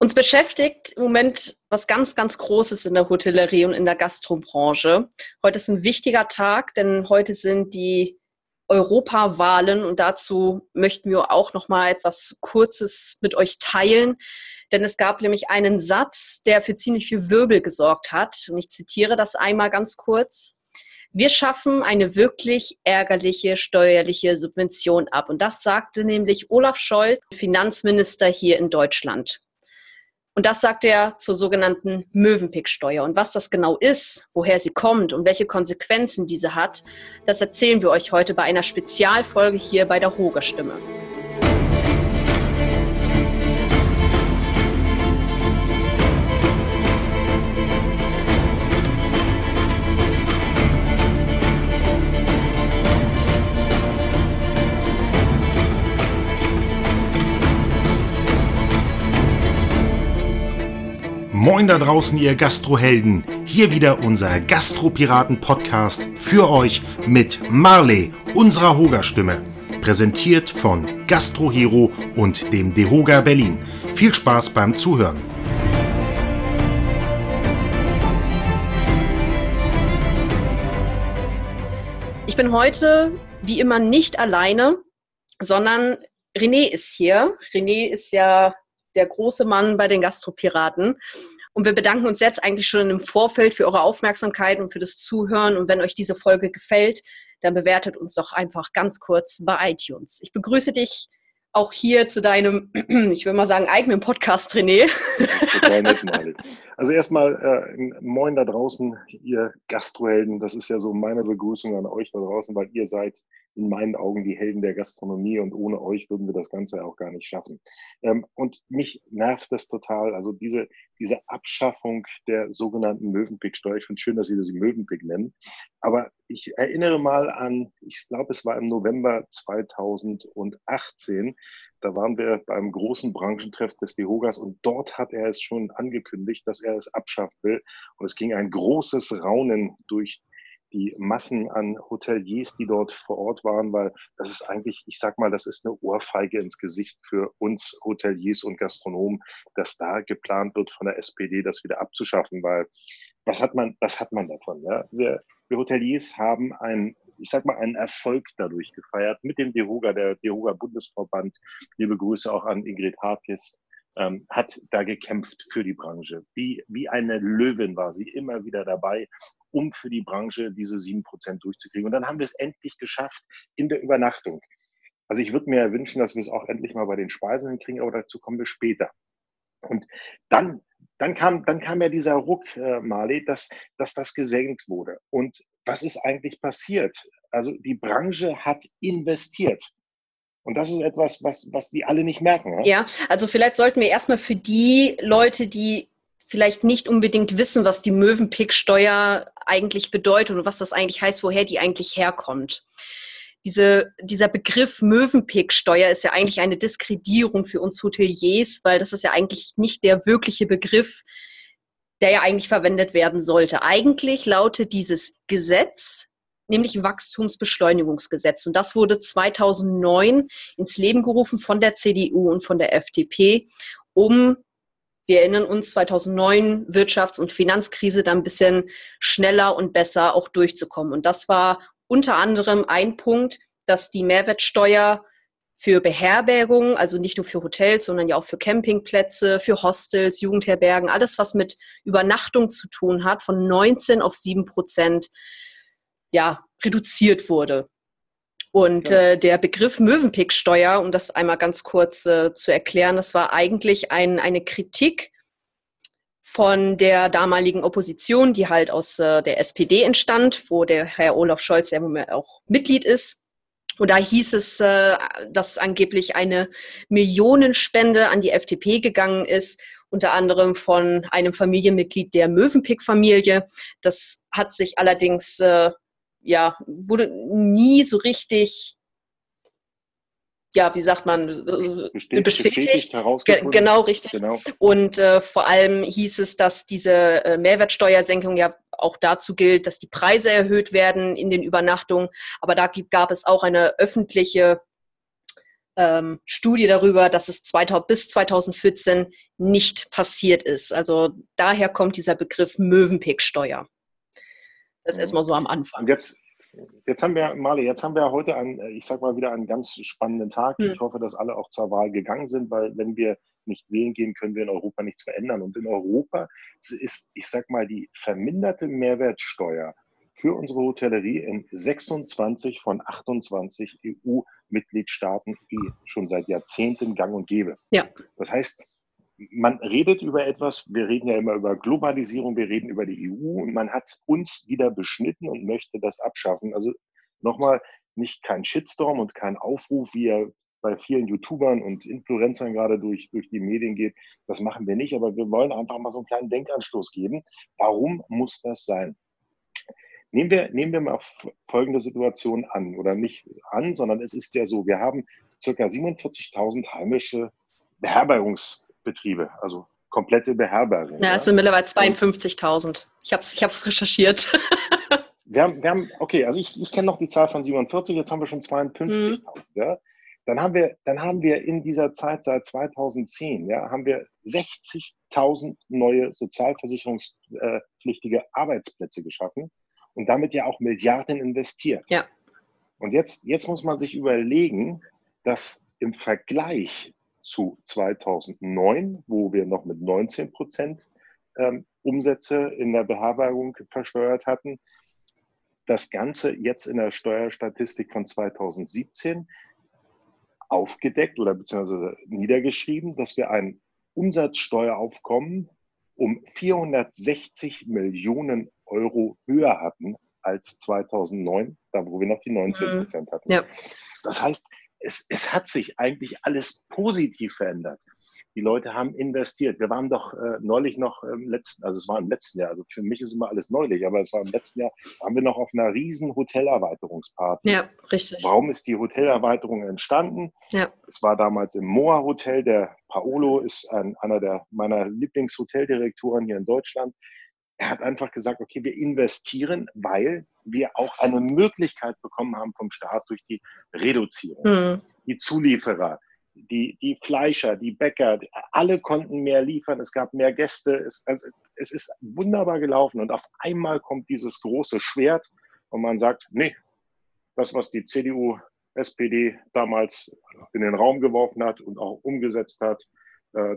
Uns beschäftigt im Moment was ganz, ganz Großes in der Hotellerie und in der Gastrobranche. Heute ist ein wichtiger Tag, denn heute sind die Europawahlen und dazu möchten wir auch noch mal etwas Kurzes mit euch teilen. Denn es gab nämlich einen Satz, der für ziemlich viel Wirbel gesorgt hat. Und ich zitiere das einmal ganz kurz. Wir schaffen eine wirklich ärgerliche steuerliche Subvention ab. Und das sagte nämlich Olaf Scholz, Finanzminister hier in Deutschland. Und das sagt er zur sogenannten Mövenpick-Steuer. Und was das genau ist, woher sie kommt und welche Konsequenzen diese hat, das erzählen wir euch heute bei einer Spezialfolge hier bei der Hoger Stimme. Moin da draußen, ihr Gastrohelden. Hier wieder unser Gastropiraten-Podcast für euch mit Marley, unserer Hoga-Stimme. Präsentiert von Gastrohero und dem Dehoga Berlin. Viel Spaß beim Zuhören. Ich bin heute wie immer nicht alleine, sondern René ist hier. René ist ja der große Mann bei den Gastropiraten. Und wir bedanken uns jetzt eigentlich schon im Vorfeld für eure Aufmerksamkeit und für das Zuhören. Und wenn euch diese Folge gefällt, dann bewertet uns doch einfach ganz kurz bei iTunes. Ich begrüße dich auch hier zu deinem, ich würde mal sagen, eigenen Podcast, René. Total nett, Also erstmal äh, Moin da draußen, ihr Gastrohelden. Das ist ja so meine Begrüßung an euch da draußen, weil ihr seid in meinen Augen die Helden der Gastronomie und ohne euch würden wir das Ganze auch gar nicht schaffen. Ähm, und mich nervt das total, also diese, diese Abschaffung der sogenannten Möwenpick-Steuer. Ich finde schön, dass Sie das Möwenpick nennen. Aber ich erinnere mal an, ich glaube, es war im November 2018, da waren wir beim großen Branchentreff des Dehogas und dort hat er es schon angekündigt, dass er es abschaffen will. Und es ging ein großes Raunen durch die Massen an Hoteliers, die dort vor Ort waren, weil das ist eigentlich, ich sag mal, das ist eine Ohrfeige ins Gesicht für uns Hoteliers und Gastronomen, dass da geplant wird von der SPD, das wieder abzuschaffen, weil was hat man, was hat man davon? Ja? Wir, wir Hoteliers haben ein ich sag mal, einen Erfolg dadurch gefeiert mit dem DEHOGA, der DEHOGA Bundesverband. Liebe Grüße auch an Ingrid Harkis, ähm, hat da gekämpft für die Branche. Wie, wie eine Löwin war sie immer wieder dabei, um für die Branche diese sieben Prozent durchzukriegen. Und dann haben wir es endlich geschafft in der Übernachtung. Also ich würde mir wünschen, dass wir es auch endlich mal bei den Speisen hinkriegen, aber dazu kommen wir später. Und dann, dann kam, dann kam ja dieser Ruck, äh, Marley, dass, dass das gesenkt wurde. Und was ist eigentlich passiert? Also die Branche hat investiert. Und das ist etwas, was, was die alle nicht merken. Ja, also vielleicht sollten wir erstmal für die Leute, die vielleicht nicht unbedingt wissen, was die Möwenpick-Steuer eigentlich bedeutet und was das eigentlich heißt, woher die eigentlich herkommt. Diese, dieser Begriff Möwenpick-Steuer ist ja eigentlich eine Diskredierung für uns Hoteliers, weil das ist ja eigentlich nicht der wirkliche Begriff, der ja eigentlich verwendet werden sollte. Eigentlich lautet dieses Gesetz nämlich Wachstumsbeschleunigungsgesetz. Und das wurde 2009 ins Leben gerufen von der CDU und von der FDP, um wir erinnern uns, 2009 Wirtschafts- und Finanzkrise da ein bisschen schneller und besser auch durchzukommen. Und das war unter anderem ein Punkt, dass die Mehrwertsteuer für Beherbergungen, also nicht nur für Hotels, sondern ja auch für Campingplätze, für Hostels, Jugendherbergen, alles, was mit Übernachtung zu tun hat, von 19 auf 7 Prozent ja, reduziert wurde. Und ja. äh, der Begriff Möwenpick-Steuer, um das einmal ganz kurz äh, zu erklären, das war eigentlich ein, eine Kritik von der damaligen Opposition, die halt aus äh, der SPD entstand, wo der Herr Olaf Scholz ja auch Mitglied ist. Und da hieß es, äh, dass angeblich eine Millionenspende an die FDP gegangen ist, unter anderem von einem Familienmitglied der Möwenpick-Familie. Das hat sich allerdings äh, ja, wurde nie so richtig, ja, wie sagt man, bestätigt, bestätigt, bestätigt genau richtig. Genau. Und äh, vor allem hieß es, dass diese äh, Mehrwertsteuersenkung ja auch dazu gilt, dass die Preise erhöht werden in den Übernachtungen. Aber da gab es auch eine öffentliche ähm, Studie darüber, dass es 2000, bis 2014 nicht passiert ist. Also daher kommt dieser Begriff Mövenpick-Steuer. Das ist erstmal so am Anfang. Und jetzt, jetzt haben wir, Marley, jetzt haben wir heute einen, ich sag mal wieder einen ganz spannenden Tag. Hm. Ich hoffe, dass alle auch zur Wahl gegangen sind, weil wenn wir nicht wählen gehen, können wir in Europa nichts verändern. Und in Europa ist, ich sag mal, die verminderte Mehrwertsteuer für unsere Hotellerie in 26 von 28 EU-Mitgliedstaaten eh schon seit Jahrzehnten gang und gäbe. Ja. Das heißt, man redet über etwas, wir reden ja immer über Globalisierung, wir reden über die EU und man hat uns wieder beschnitten und möchte das abschaffen. Also nochmal, nicht kein Shitstorm und kein Aufruf, wie er bei vielen YouTubern und Influencern gerade durch, durch die Medien geht. Das machen wir nicht, aber wir wollen einfach mal so einen kleinen Denkanstoß geben. Warum muss das sein? Nehmen wir, nehmen wir mal folgende Situation an, oder nicht an, sondern es ist ja so, wir haben circa 47.000 heimische Beherbergungsbetriebe, also komplette Beherbergung. Ja, es sind mittlerweile 52.000. Ich habe es ich recherchiert. wir, haben, wir haben, okay, also ich, ich kenne noch die Zahl von 47, jetzt haben wir schon 52.000. Mhm. Ja. Dann haben wir, dann haben wir in dieser Zeit seit 2010, ja, haben wir 60.000 neue sozialversicherungspflichtige Arbeitsplätze geschaffen und damit ja auch Milliarden investiert. Ja. Und jetzt, jetzt muss man sich überlegen, dass im Vergleich zu 2009, wo wir noch mit 19 Prozent ähm, Umsätze in der Beherbergung versteuert hatten, das Ganze jetzt in der Steuerstatistik von 2017 aufgedeckt oder beziehungsweise niedergeschrieben, dass wir ein Umsatzsteueraufkommen um 460 Millionen Euro höher hatten als 2009, da wo wir noch die 19 mhm. Prozent hatten. Ja. Das heißt, es, es hat sich eigentlich alles positiv verändert. Die Leute haben investiert. Wir waren doch äh, neulich noch im letzten, also es war im letzten Jahr, also für mich ist immer alles neulich, aber es war im letzten Jahr, waren wir noch auf einer riesen Hotelerweiterungsparty. Ja, richtig. Warum ist die Hotelerweiterung entstanden? Ja. Es war damals im Moa Hotel. Der Paolo ist ein, einer der meiner Lieblingshoteldirektoren hier in Deutschland. Er hat einfach gesagt, okay, wir investieren, weil wir auch eine Möglichkeit bekommen haben vom Staat durch die Reduzierung. Mhm. Die Zulieferer, die, die Fleischer, die Bäcker, alle konnten mehr liefern, es gab mehr Gäste, es, also, es ist wunderbar gelaufen und auf einmal kommt dieses große Schwert und man sagt, nee, das, was die CDU, SPD damals in den Raum geworfen hat und auch umgesetzt hat,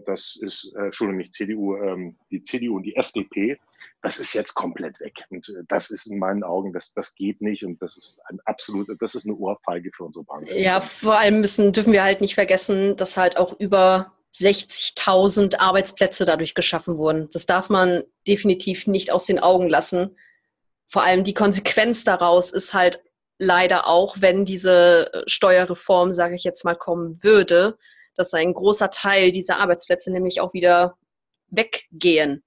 das ist, äh, Entschuldigung, nicht CDU, ähm, die CDU und die FDP, das ist jetzt komplett weg. Und äh, das ist in meinen Augen, das, das geht nicht und das ist ein absolut, das ist eine Ohrfeige für unsere Bank. Ja, vor allem müssen, dürfen wir halt nicht vergessen, dass halt auch über 60.000 Arbeitsplätze dadurch geschaffen wurden. Das darf man definitiv nicht aus den Augen lassen. Vor allem die Konsequenz daraus ist halt leider auch, wenn diese Steuerreform, sage ich jetzt mal, kommen würde, dass ein großer Teil dieser Arbeitsplätze nämlich auch wieder weggehen.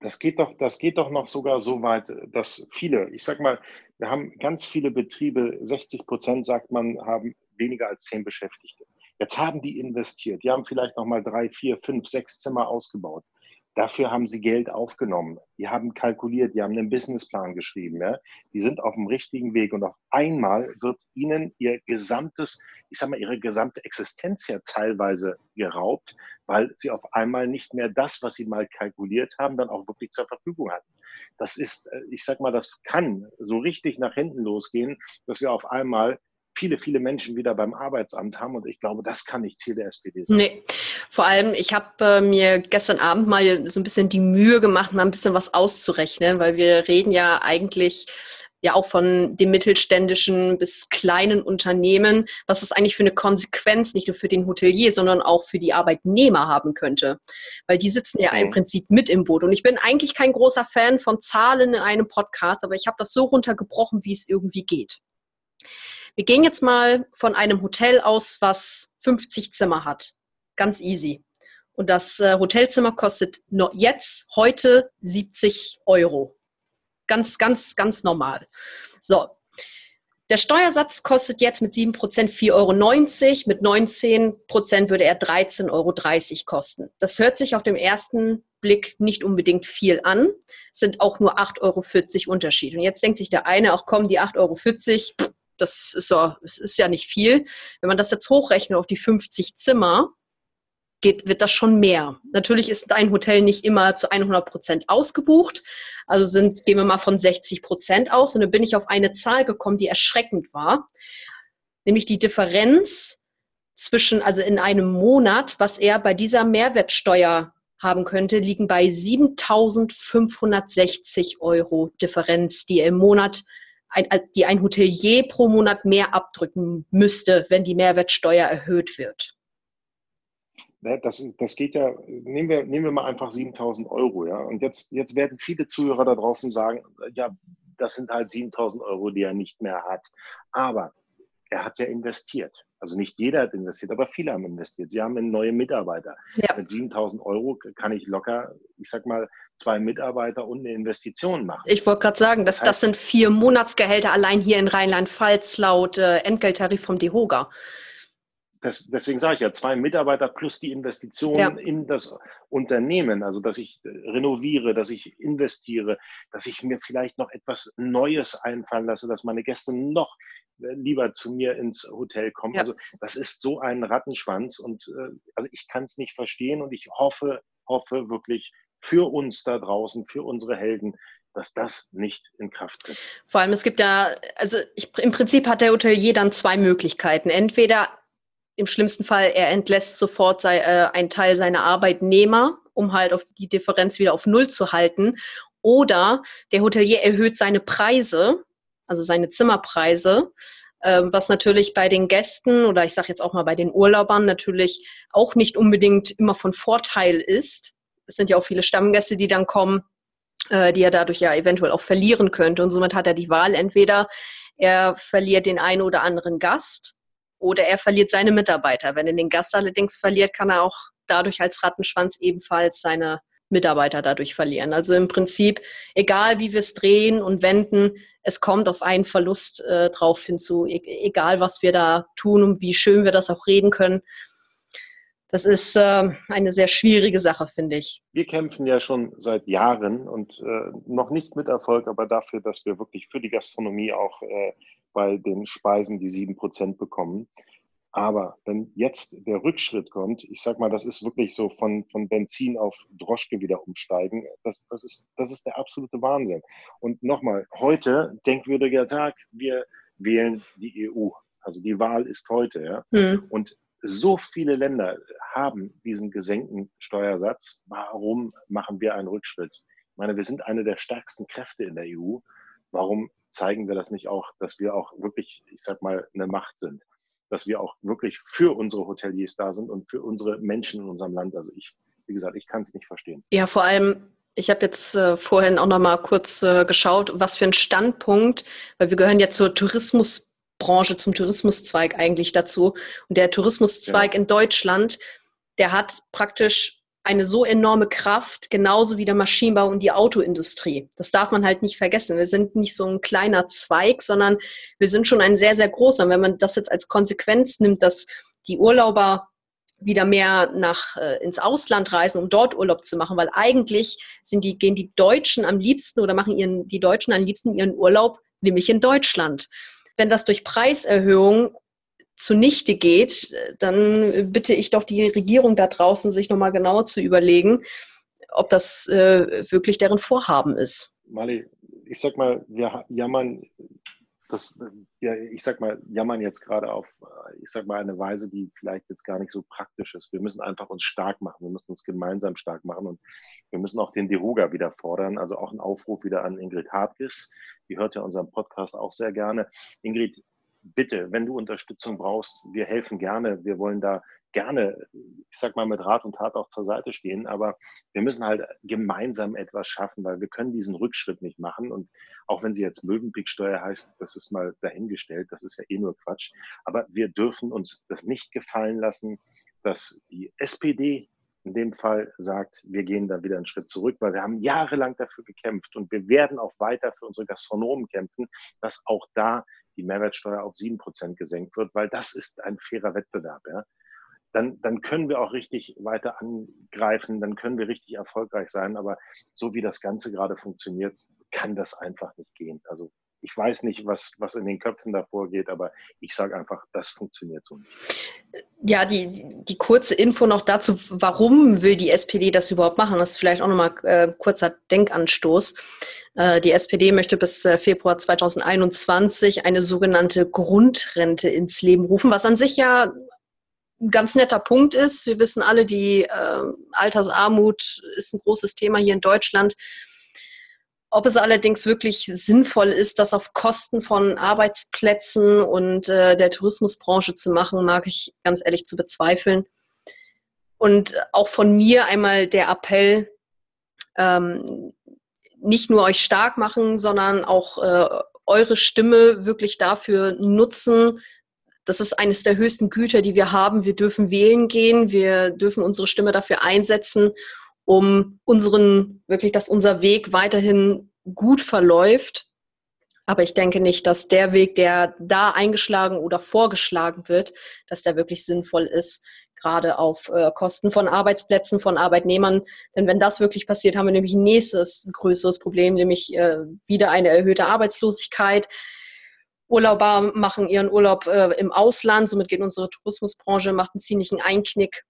Das geht doch, das geht doch noch sogar so weit, dass viele, ich sag mal, wir haben ganz viele Betriebe, 60 Prozent sagt man, haben weniger als zehn Beschäftigte. Jetzt haben die investiert, die haben vielleicht nochmal drei, vier, fünf, sechs Zimmer ausgebaut. Dafür haben sie Geld aufgenommen. Die haben kalkuliert, die haben einen Businessplan geschrieben. Ja? Die sind auf dem richtigen Weg und auf einmal wird ihnen ihr gesamtes, ich sag mal, ihre gesamte Existenz ja teilweise geraubt, weil sie auf einmal nicht mehr das, was sie mal kalkuliert haben, dann auch wirklich zur Verfügung hatten. Das ist, äh, ich sag mal, das kann so richtig nach hinten losgehen, dass wir auf einmal viele, viele Menschen wieder beim Arbeitsamt haben. Und ich glaube, das kann nicht Ziel der SPD sein. Nee, vor allem, ich habe äh, mir gestern Abend mal so ein bisschen die Mühe gemacht, mal ein bisschen was auszurechnen, weil wir reden ja eigentlich ja auch von dem mittelständischen bis kleinen Unternehmen, was das eigentlich für eine Konsequenz nicht nur für den Hotelier, sondern auch für die Arbeitnehmer haben könnte. Weil die sitzen ja im mhm. Prinzip mit im Boot. Und ich bin eigentlich kein großer Fan von Zahlen in einem Podcast, aber ich habe das so runtergebrochen, wie es irgendwie geht. Wir gehen jetzt mal von einem Hotel aus, was 50 Zimmer hat. Ganz easy. Und das äh, Hotelzimmer kostet jetzt, heute 70 Euro. Ganz, ganz, ganz normal. So. Der Steuersatz kostet jetzt mit 7% 4,90 Euro. Mit 19% würde er 13,30 Euro kosten. Das hört sich auf dem ersten Blick nicht unbedingt viel an, sind auch nur 8,40 Euro Unterschied. Und jetzt denkt sich der eine, auch komm, die 8,40 Euro, Das ist, so, das ist ja nicht viel. Wenn man das jetzt hochrechnet auf die 50 Zimmer, geht, wird das schon mehr. Natürlich ist ein Hotel nicht immer zu 100 Prozent ausgebucht. Also sind, gehen wir mal von 60 Prozent aus. Und dann bin ich auf eine Zahl gekommen, die erschreckend war. Nämlich die Differenz zwischen, also in einem Monat, was er bei dieser Mehrwertsteuer haben könnte, liegen bei 7.560 Euro Differenz, die er im Monat, ein, die ein Hotelier pro Monat mehr abdrücken müsste, wenn die Mehrwertsteuer erhöht wird. Ne, das, das geht ja, nehmen wir, nehmen wir mal einfach 7000 Euro, ja. Und jetzt, jetzt werden viele Zuhörer da draußen sagen, ja, das sind halt 7000 Euro, die er nicht mehr hat. Aber er hat ja investiert. Also nicht jeder hat investiert, aber viele haben investiert. Sie haben in neue Mitarbeiter. Ja. Mit 7000 Euro kann ich locker, ich sag mal, zwei Mitarbeiter und eine Investition machen. Ich wollte gerade sagen, das, das sind vier Monatsgehälter allein hier in Rheinland-Pfalz laut äh, Entgelttarif vom DEHOGA das, deswegen sage ich ja, zwei Mitarbeiter plus die Investition ja. in das Unternehmen, also dass ich renoviere, dass ich investiere, dass ich mir vielleicht noch etwas Neues einfallen lasse, dass meine Gäste noch äh, lieber zu mir ins Hotel kommen. Ja. Also das ist so ein Rattenschwanz und äh, also ich kann es nicht verstehen und ich hoffe, hoffe wirklich für uns da draußen, für unsere Helden, dass das nicht in Kraft tritt. Vor allem, es gibt ja, also ich, im Prinzip hat der Hotelier dann zwei Möglichkeiten. Entweder im schlimmsten Fall, er entlässt sofort sei, äh, einen Teil seiner Arbeitnehmer, um halt auf die Differenz wieder auf Null zu halten. Oder der Hotelier erhöht seine Preise, also seine Zimmerpreise, äh, was natürlich bei den Gästen oder ich sage jetzt auch mal bei den Urlaubern natürlich auch nicht unbedingt immer von Vorteil ist. Es sind ja auch viele Stammgäste, die dann kommen, äh, die er dadurch ja eventuell auch verlieren könnte. Und somit hat er die Wahl, entweder er verliert den einen oder anderen Gast oder er verliert seine Mitarbeiter. Wenn er den Gast allerdings verliert, kann er auch dadurch als Rattenschwanz ebenfalls seine Mitarbeiter dadurch verlieren. Also im Prinzip, egal wie wir es drehen und wenden, es kommt auf einen Verlust äh, drauf hinzu, e egal was wir da tun und wie schön wir das auch reden können. Das ist äh, eine sehr schwierige Sache, finde ich. Wir kämpfen ja schon seit Jahren und äh, noch nicht mit Erfolg, aber dafür, dass wir wirklich für die Gastronomie auch äh, bei den Speisen die sieben Prozent bekommen. Aber wenn jetzt der Rückschritt kommt, ich sag mal, das ist wirklich so von, von Benzin auf Droschke wieder umsteigen, das, das, ist, das ist der absolute Wahnsinn. Und nochmal, heute, denkwürdiger Tag, wir wählen die EU. Also die Wahl ist heute. Ja? Mhm. Und so viele Länder haben diesen gesenkten Steuersatz. Warum machen wir einen Rückschritt? Ich meine, wir sind eine der stärksten Kräfte in der EU. Warum zeigen wir das nicht auch, dass wir auch wirklich, ich sag mal, eine Macht sind? Dass wir auch wirklich für unsere Hoteliers da sind und für unsere Menschen in unserem Land. Also ich, wie gesagt, ich kann es nicht verstehen. Ja, vor allem, ich habe jetzt äh, vorhin auch noch mal kurz äh, geschaut, was für ein Standpunkt, weil wir gehören ja zur Tourismusbranche, zum Tourismuszweig eigentlich dazu. Und der Tourismuszweig ja. in Deutschland, der hat praktisch eine so enorme Kraft, genauso wie der Maschinenbau und die Autoindustrie. Das darf man halt nicht vergessen. Wir sind nicht so ein kleiner Zweig, sondern wir sind schon ein sehr, sehr großer. Und wenn man das jetzt als Konsequenz nimmt, dass die Urlauber wieder mehr nach äh, ins Ausland reisen, um dort Urlaub zu machen, weil eigentlich sind die, gehen die Deutschen am liebsten oder machen ihren, die Deutschen am liebsten ihren Urlaub, nämlich in Deutschland. Wenn das durch Preiserhöhungen zunichte geht, dann bitte ich doch die Regierung da draußen, sich nochmal genauer zu überlegen, ob das äh, wirklich deren Vorhaben ist. Mali, ich sag mal, wir jammern, das, ja, ich sag mal, jammern jetzt gerade auf, ich sag mal, eine Weise, die vielleicht jetzt gar nicht so praktisch ist. Wir müssen einfach uns stark machen. Wir müssen uns gemeinsam stark machen und wir müssen auch den Deroga wieder fordern. Also auch einen Aufruf wieder an Ingrid Hartges. Die hört ja unseren Podcast auch sehr gerne. Ingrid, bitte, wenn du Unterstützung brauchst, wir helfen gerne. Wir wollen da gerne, ich sag mal, mit Rat und Tat auch zur Seite stehen. Aber wir müssen halt gemeinsam etwas schaffen, weil wir können diesen Rückschritt nicht machen. Und auch wenn sie jetzt Möwenpicksteuer heißt, das ist mal dahingestellt. Das ist ja eh nur Quatsch. Aber wir dürfen uns das nicht gefallen lassen, dass die SPD in dem Fall sagt, wir gehen da wieder einen Schritt zurück, weil wir haben jahrelang dafür gekämpft und wir werden auch weiter für unsere Gastronomen kämpfen, dass auch da die Mehrwertsteuer auf sieben Prozent gesenkt wird, weil das ist ein fairer Wettbewerb. Ja? Dann, dann können wir auch richtig weiter angreifen, dann können wir richtig erfolgreich sein. Aber so wie das Ganze gerade funktioniert, kann das einfach nicht gehen. Also ich weiß nicht, was, was in den Köpfen davor geht, aber ich sage einfach, das funktioniert so nicht. Ja, die, die kurze Info noch dazu, warum will die SPD das überhaupt machen? Das ist vielleicht auch nochmal äh, kurzer Denkanstoß. Äh, die SPD möchte bis äh, Februar 2021 eine sogenannte Grundrente ins Leben rufen, was an sich ja ein ganz netter Punkt ist. Wir wissen alle, die äh, Altersarmut ist ein großes Thema hier in Deutschland. Ob es allerdings wirklich sinnvoll ist, das auf Kosten von Arbeitsplätzen und äh, der Tourismusbranche zu machen, mag ich ganz ehrlich zu bezweifeln. Und auch von mir einmal der Appell, ähm, nicht nur euch stark machen, sondern auch äh, eure Stimme wirklich dafür nutzen. Das ist eines der höchsten Güter, die wir haben. Wir dürfen wählen gehen, wir dürfen unsere Stimme dafür einsetzen um unseren, wirklich, dass unser Weg weiterhin gut verläuft. Aber ich denke nicht, dass der Weg, der da eingeschlagen oder vorgeschlagen wird, dass der wirklich sinnvoll ist, gerade auf äh, Kosten von Arbeitsplätzen, von Arbeitnehmern. Denn wenn das wirklich passiert, haben wir nämlich ein nächstes größeres Problem, nämlich äh, wieder eine erhöhte Arbeitslosigkeit. Urlauber machen ihren Urlaub äh, im Ausland, somit geht unsere Tourismusbranche, macht einen ziemlichen Einknick.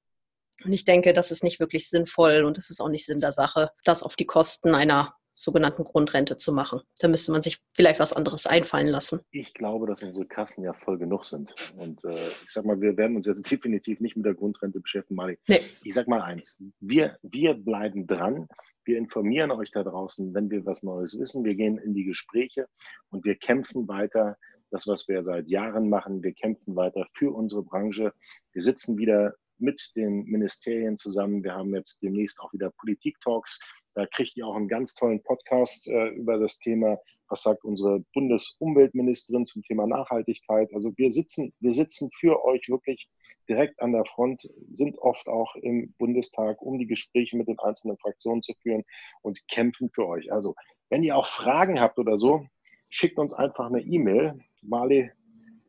Und ich denke, das ist nicht wirklich sinnvoll und es ist auch nicht Sinn der Sache, das auf die Kosten einer sogenannten Grundrente zu machen. Da müsste man sich vielleicht was anderes einfallen lassen. Ich glaube, dass unsere Kassen ja voll genug sind. Und äh, ich sag mal, wir werden uns jetzt definitiv nicht mit der Grundrente beschäftigen, Mali. Nee. Ich sag mal eins, wir, wir bleiben dran. Wir informieren euch da draußen, wenn wir was Neues wissen. Wir gehen in die Gespräche und wir kämpfen weiter. Das, was wir seit Jahren machen, wir kämpfen weiter für unsere Branche. Wir sitzen wieder mit den Ministerien zusammen. Wir haben jetzt demnächst auch wieder Politik-Talks. Da kriegt ihr auch einen ganz tollen Podcast äh, über das Thema, was sagt unsere Bundesumweltministerin zum Thema Nachhaltigkeit. Also wir sitzen, wir sitzen für euch wirklich direkt an der Front, sind oft auch im Bundestag, um die Gespräche mit den einzelnen Fraktionen zu führen und kämpfen für euch. Also wenn ihr auch Fragen habt oder so, schickt uns einfach eine E-Mail. Marley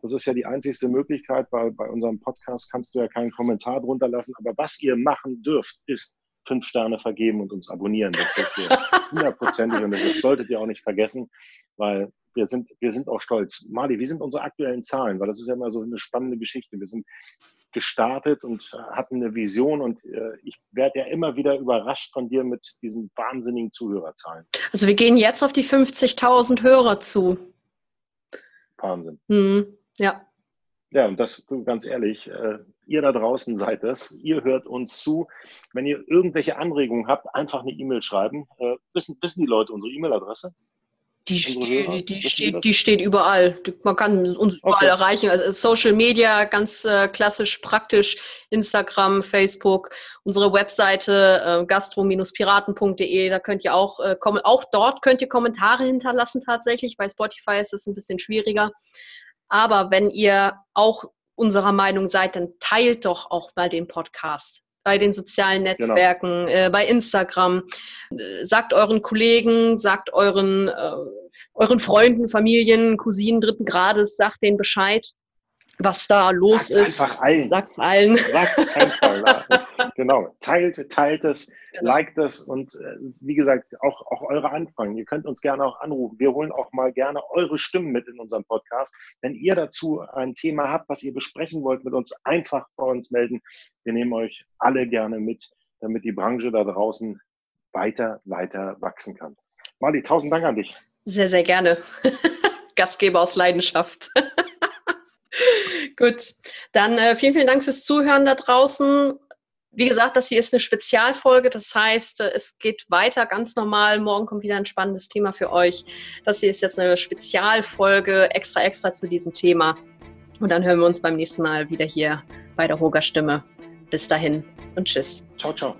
das ist ja die einzigste Möglichkeit, weil bei unserem Podcast kannst du ja keinen Kommentar drunter lassen. Aber was ihr machen dürft, ist fünf Sterne vergeben und uns abonnieren. Das dürft ihr hundertprozentig und das solltet ihr auch nicht vergessen, weil wir sind, wir sind auch stolz. Mali, wie sind unsere aktuellen Zahlen? Weil das ist ja immer so eine spannende Geschichte. Wir sind gestartet und hatten eine Vision und äh, ich werde ja immer wieder überrascht von dir mit diesen wahnsinnigen Zuhörerzahlen. Also wir gehen jetzt auf die 50.000 Hörer zu. Wahnsinn. Mhm. Ja. Ja, und das, ganz ehrlich, äh, ihr da draußen seid es, ihr hört uns zu. Wenn ihr irgendwelche Anregungen habt, einfach eine E-Mail schreiben. Äh, wissen, wissen die Leute unsere E-Mail-Adresse? Die, steht, die, steht, die steht überall. Man kann uns überall okay. erreichen. Also Social Media, ganz äh, klassisch, praktisch. Instagram, Facebook, unsere Webseite äh, gastro-piraten.de. Da könnt ihr auch äh, kommen. Auch dort könnt ihr Kommentare hinterlassen tatsächlich. Bei Spotify ist es ein bisschen schwieriger. Aber wenn ihr auch unserer Meinung seid, dann teilt doch auch mal den Podcast bei den sozialen genau. Netzwerken, genau. äh, bei Instagram. Äh, sagt euren Kollegen, sagt euren, äh, euren Freunden, Familien, Cousinen dritten Grades, sagt denen Bescheid was da los Sagt's ist. Einfach allen. Sagt's allen. Sagt's einfach. Genau. Teilt, teilt es, genau. liked es und äh, wie gesagt, auch, auch eure Anfragen. Ihr könnt uns gerne auch anrufen. Wir holen auch mal gerne eure Stimmen mit in unserem Podcast. Wenn ihr dazu ein Thema habt, was ihr besprechen wollt, mit uns einfach bei uns melden. Wir nehmen euch alle gerne mit, damit die Branche da draußen weiter, weiter wachsen kann. Mali, tausend Dank an dich. Sehr, sehr gerne. Gastgeber aus Leidenschaft. Gut, dann äh, vielen, vielen Dank fürs Zuhören da draußen. Wie gesagt, das hier ist eine Spezialfolge, das heißt, äh, es geht weiter ganz normal. Morgen kommt wieder ein spannendes Thema für euch. Das hier ist jetzt eine Spezialfolge extra, extra zu diesem Thema. Und dann hören wir uns beim nächsten Mal wieder hier bei der Hoger Stimme. Bis dahin und tschüss. Ciao, ciao.